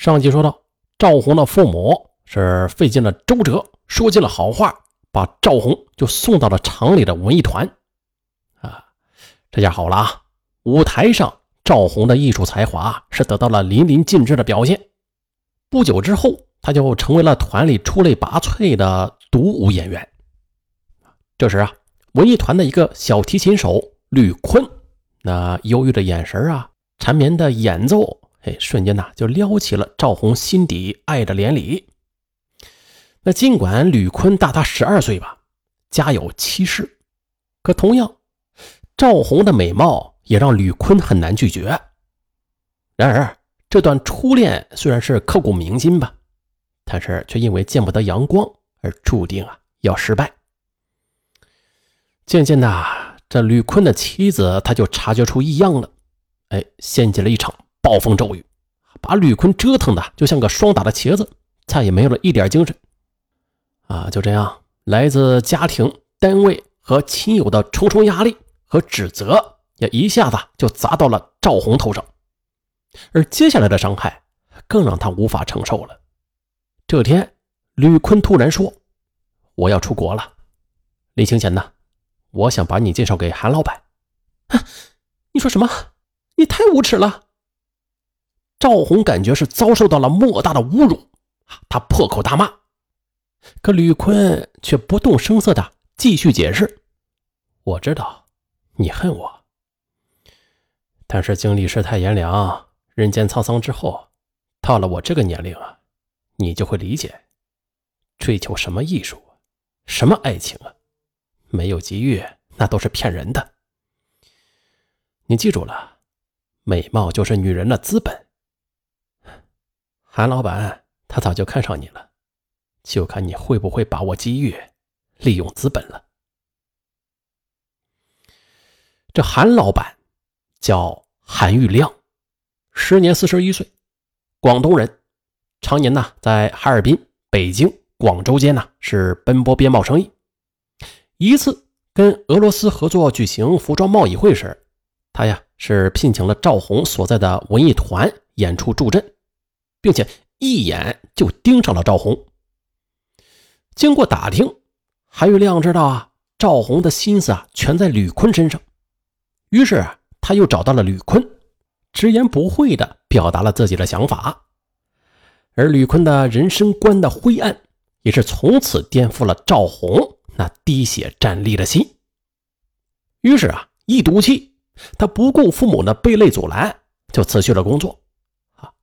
上集说到，赵红的父母是费尽了周折，说尽了好话，把赵红就送到了厂里的文艺团。啊，这下好了啊！舞台上，赵红的艺术才华是得到了淋漓尽致的表现。不久之后，他就成为了团里出类拔萃的独舞演员。这时啊，文艺团的一个小提琴手吕坤，那忧郁的眼神啊，缠绵的演奏，哎，瞬间呐就撩起了赵红心底爱的连理。那尽管吕坤大他十二岁吧，家有妻室，可同样，赵红的美貌也让吕坤很难拒绝。然而，这段初恋虽然是刻骨铭心吧，但是却因为见不得阳光而注定啊要失败。渐渐的，这吕坤的妻子他就察觉出异样了，哎，掀起了一场暴风骤雨，把吕坤折腾的就像个霜打的茄子，再也没有了一点精神。啊，就这样，来自家庭、单位和亲友的重重压力和指责，也一下子就砸到了赵红头上，而接下来的伤害更让他无法承受了。这天，吕坤突然说：“我要出国了，临行前呢。”我想把你介绍给韩老板。啊！你说什么？你太无耻了！赵红感觉是遭受到了莫大的侮辱，他破口大骂。可吕坤却不动声色的继续解释：“我知道你恨我，但是经历世态炎凉、人间沧桑之后，到了我这个年龄啊，你就会理解，追求什么艺术，什么爱情啊。”没有机遇，那都是骗人的。你记住了，美貌就是女人的资本。韩老板他早就看上你了，就看你会不会把握机遇，利用资本了。这韩老板叫韩玉亮，时年四十一岁，广东人，常年呢在哈尔滨、北京、广州间呢是奔波边贸生意。一次跟俄罗斯合作举行服装贸易会时，他呀是聘请了赵红所在的文艺团演出助阵，并且一眼就盯上了赵红。经过打听，韩玉亮知道啊赵红的心思啊全在吕坤身上，于是啊他又找到了吕坤，直言不讳地表达了自己的想法。而吕坤的人生观的灰暗，也是从此颠覆了赵红。那滴血战栗的心，于是啊，一赌气，他不顾父母的被泪阻拦，就辞去了工作，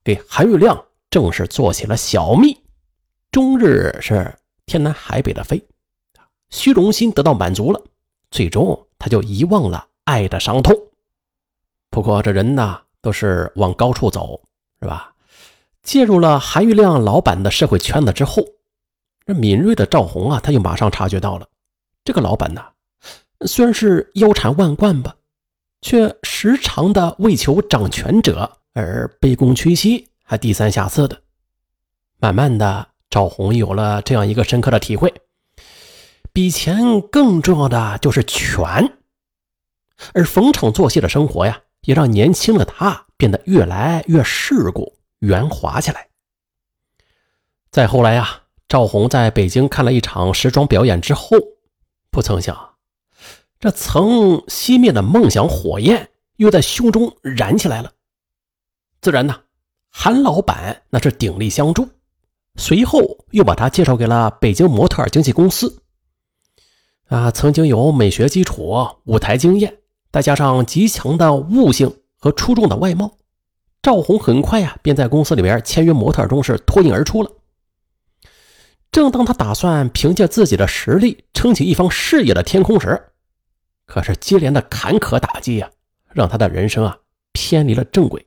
给韩玉亮正式做起了小蜜，终日是天南海北的飞，虚荣心得到满足了，最终他就遗忘了爱的伤痛。不过这人呢，都是往高处走，是吧？介入了韩玉亮老板的社会圈子之后。这敏锐的赵红啊，他就马上察觉到了，这个老板呢，虽然是腰缠万贯吧，却时常的为求掌权者而卑躬屈膝，还低三下四的。慢慢的，赵红有了这样一个深刻的体会：比钱更重要的就是权。而逢场作戏的生活呀，也让年轻的他变得越来越世故圆滑起来。再后来呀。赵红在北京看了一场时装表演之后，不曾想，这曾熄灭的梦想火焰又在胸中燃起来了。自然呢，韩老板那是鼎力相助，随后又把他介绍给了北京模特经纪公司。啊，曾经有美学基础、舞台经验，再加上极强的悟性和出众的外貌，赵红很快呀便在公司里边签约模特中是脱颖而出了。正当他打算凭借自己的实力撑起一方事业的天空时，可是接连的坎坷打击呀，让他的人生啊偏离了正轨。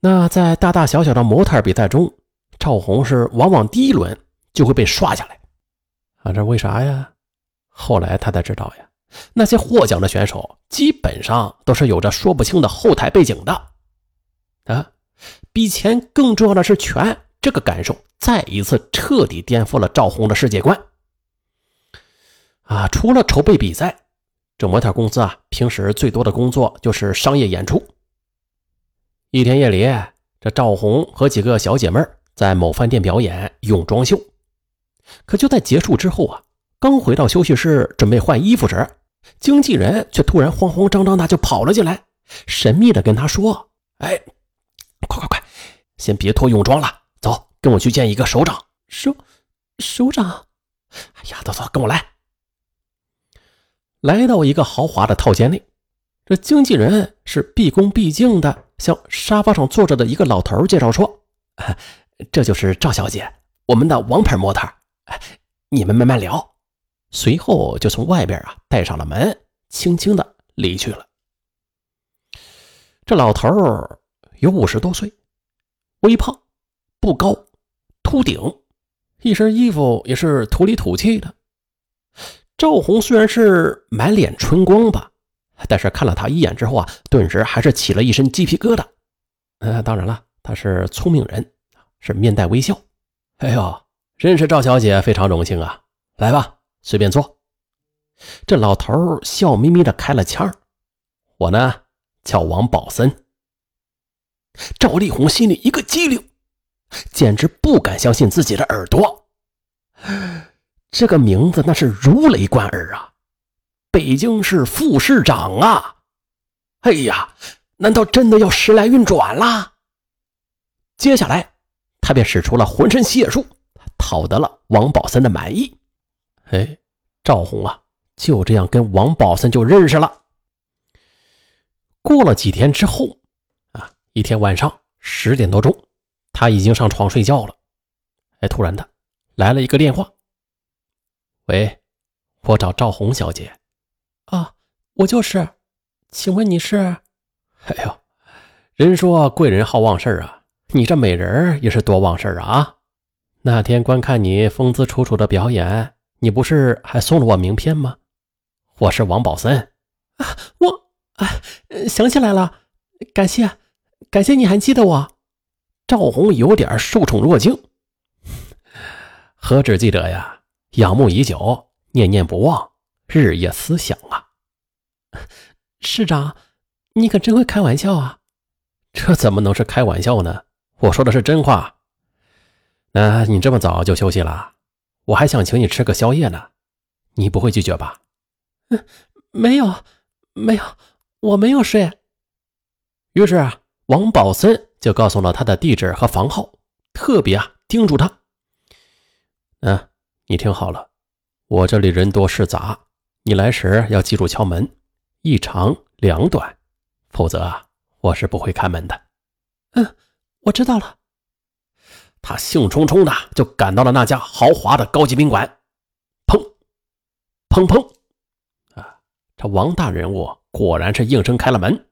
那在大大小小的模特比赛中，赵红是往往第一轮就会被刷下来。啊，这为啥呀？后来他才知道呀，那些获奖的选手基本上都是有着说不清的后台背景的。啊，比钱更重要的是权。这个感受再一次彻底颠覆了赵红的世界观。啊，除了筹备比赛，这模特公司啊，平时最多的工作就是商业演出。一天夜里，这赵红和几个小姐妹在某饭店表演泳装秀，可就在结束之后啊，刚回到休息室准备换衣服时，经纪人却突然慌慌张张的就跑了进来，神秘的跟他说：“哎，快快快，先别脱泳装了，走，跟我去见一个首长。”首首长，哎呀，走走，跟我来。来到一个豪华的套间内，这经纪人是毕恭毕敬的向沙发上坐着的一个老头介绍说：“这就是赵小姐，我们的王牌模特。你们慢慢聊。”随后就从外边啊带上了门，轻轻的离去了。这老头有五十多岁，微胖，不高，秃顶，一身衣服也是土里土气的。赵红虽然是满脸春光吧，但是看了他一眼之后啊，顿时还是起了一身鸡皮疙瘩。呃，当然了，他是聪明人，是面带微笑。哎呦，认识赵小姐非常荣幸啊，来吧。随便坐。这老头笑眯眯的开了腔我呢叫王宝森。”赵丽红心里一个机灵，简直不敢相信自己的耳朵。这个名字那是如雷贯耳啊！北京市副市长啊！哎呀，难道真的要时来运转了？接下来，他便使出了浑身解数，讨得了王宝森的满意。哎，赵红啊，就这样跟王宝森就认识了。过了几天之后，啊，一天晚上十点多钟，他已经上床睡觉了。哎，突然的来了一个电话。喂，我找赵红小姐。啊，我就是，请问你是？哎呦，人说贵人好忘事啊，你这美人也是多忘事啊！那天观看你风姿楚楚的表演。你不是还送了我名片吗？我是王宝森啊，我啊想起来了，感谢，感谢你还记得我。赵红有点受宠若惊，何止记得呀，仰慕已久，念念不忘，日夜思想啊。市长，你可真会开玩笑啊！这怎么能是开玩笑呢？我说的是真话。那你这么早就休息了？我还想请你吃个宵夜呢，你不会拒绝吧？嗯，没有，没有，我没有睡。于是啊，王宝森就告诉了他的地址和房号，特别啊叮嘱他：“嗯，你听好了，我这里人多事杂，你来时要记住敲门，一长两短，否则啊，我是不会开门的。”嗯，我知道了。他兴冲冲的就赶到了那家豪华的高级宾馆，砰，砰砰，啊！这王大人物果然是应声开了门。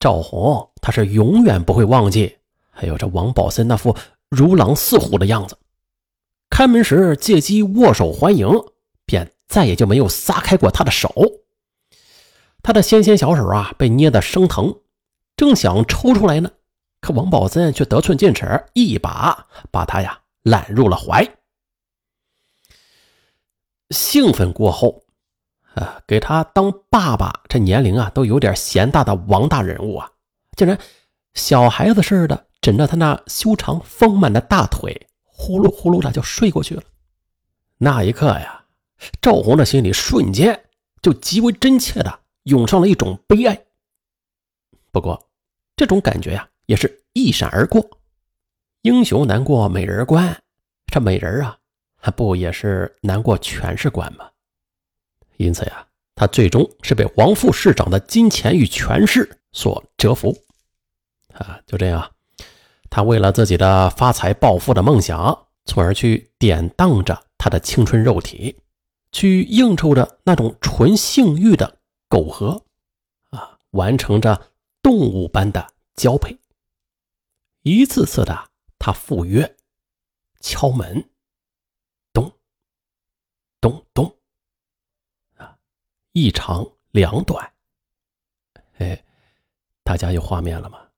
赵红他是永远不会忘记，还有这王宝森那副如狼似虎的样子。开门时借机握手欢迎，便再也就没有撒开过他的手。他的纤纤小手啊，被捏得生疼，正想抽出来呢。可王宝森却得寸进尺，一把把他呀揽入了怀。兴奋过后，啊，给他当爸爸，这年龄啊都有点嫌大的王大人物啊，竟然小孩子似的枕着他那修长丰满的大腿，呼噜呼噜的就睡过去了。那一刻呀，赵红的心里瞬间就极为真切的涌上了一种悲哀。不过，这种感觉呀。也是一闪而过，英雄难过美人关，这美人啊，还不也是难过权势关吗？因此呀，他最终是被王副市长的金钱与权势所折服。啊，就这样，他为了自己的发财暴富的梦想，从而去典当着他的青春肉体，去应酬着那种纯性欲的苟合，啊，完成着动物般的交配。一次次的，他赴约，敲门，咚，咚咚，啊，一长两短，哎，大家有画面了吗？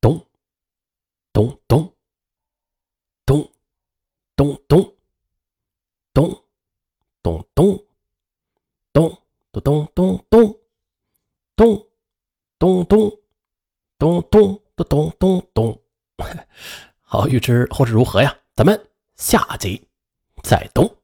咚，咚咚，咚，咚咚，咚，咚咚，咚咚咚咚咚，咚咚咚咚咚。咚咚。好，预知后事如何呀？咱们下集再咚。